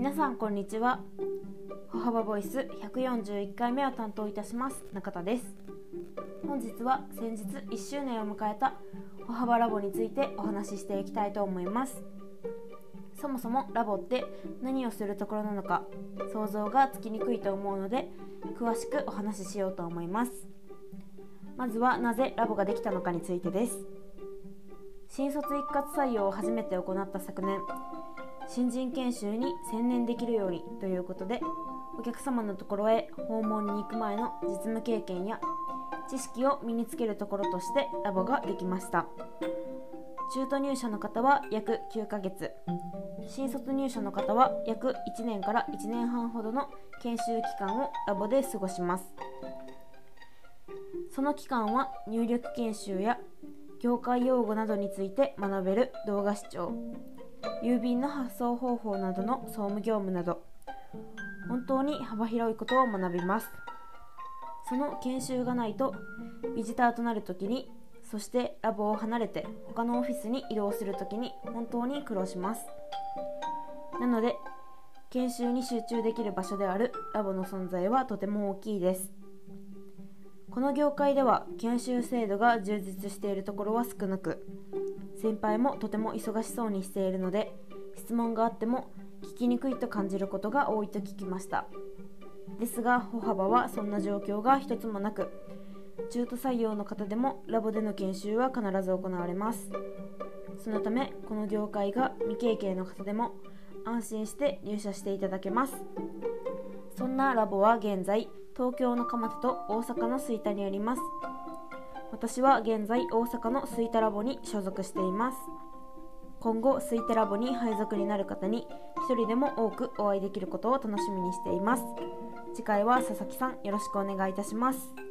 皆さんこんにちは。歩幅ボイス141回目を担当いたします。中田です。本日は先日1周年を迎えた歩幅ラボについてお話ししていきたいと思います。そもそもラボって何をするところなのか想像がつきにくいと思うので詳しくお話ししようと思います。まずはなぜラボができたのかについてです。新卒一括採用を初めて行った昨年新人研修に専念できるようにということでお客様のところへ訪問に行く前の実務経験や知識を身につけるところとしてラボができました。中途入社の方は約9ヶ月。新卒入社の方は約1年から1年半ほどの研修期間をラボで過ごします。その期間は入力研修や業界用語などについて学べる動画視聴。郵便の発送方法などの総務業務など本当に幅広いことを学びます。その研修がないとビジターとなるときにそしてラボを離れて他のオフィスに移動するときに本当に苦労します。なので研修に集中できる場所であるラボの存在はとても大きいです。この業界では研修制度が充実しているところは少なく先輩もとても忙しそうにしているので質問があっても聞きにくいと感じることが多いと聞きました。ですが歩幅はそんな状況が一つもなく中途採用の方でもラボでの研修は必ず行われます。そのためこの業界が未経験の方でも安心して入社していただけます。そんなラボは現在東京の蒲田と大阪の吹田にあります。私は現在大阪の吹田ラボに所属しています。今後吹田ラボに配属になる方に一人でも多くお会いできることを楽しみにしています。次回は佐々木さんよろしくお願いいたします。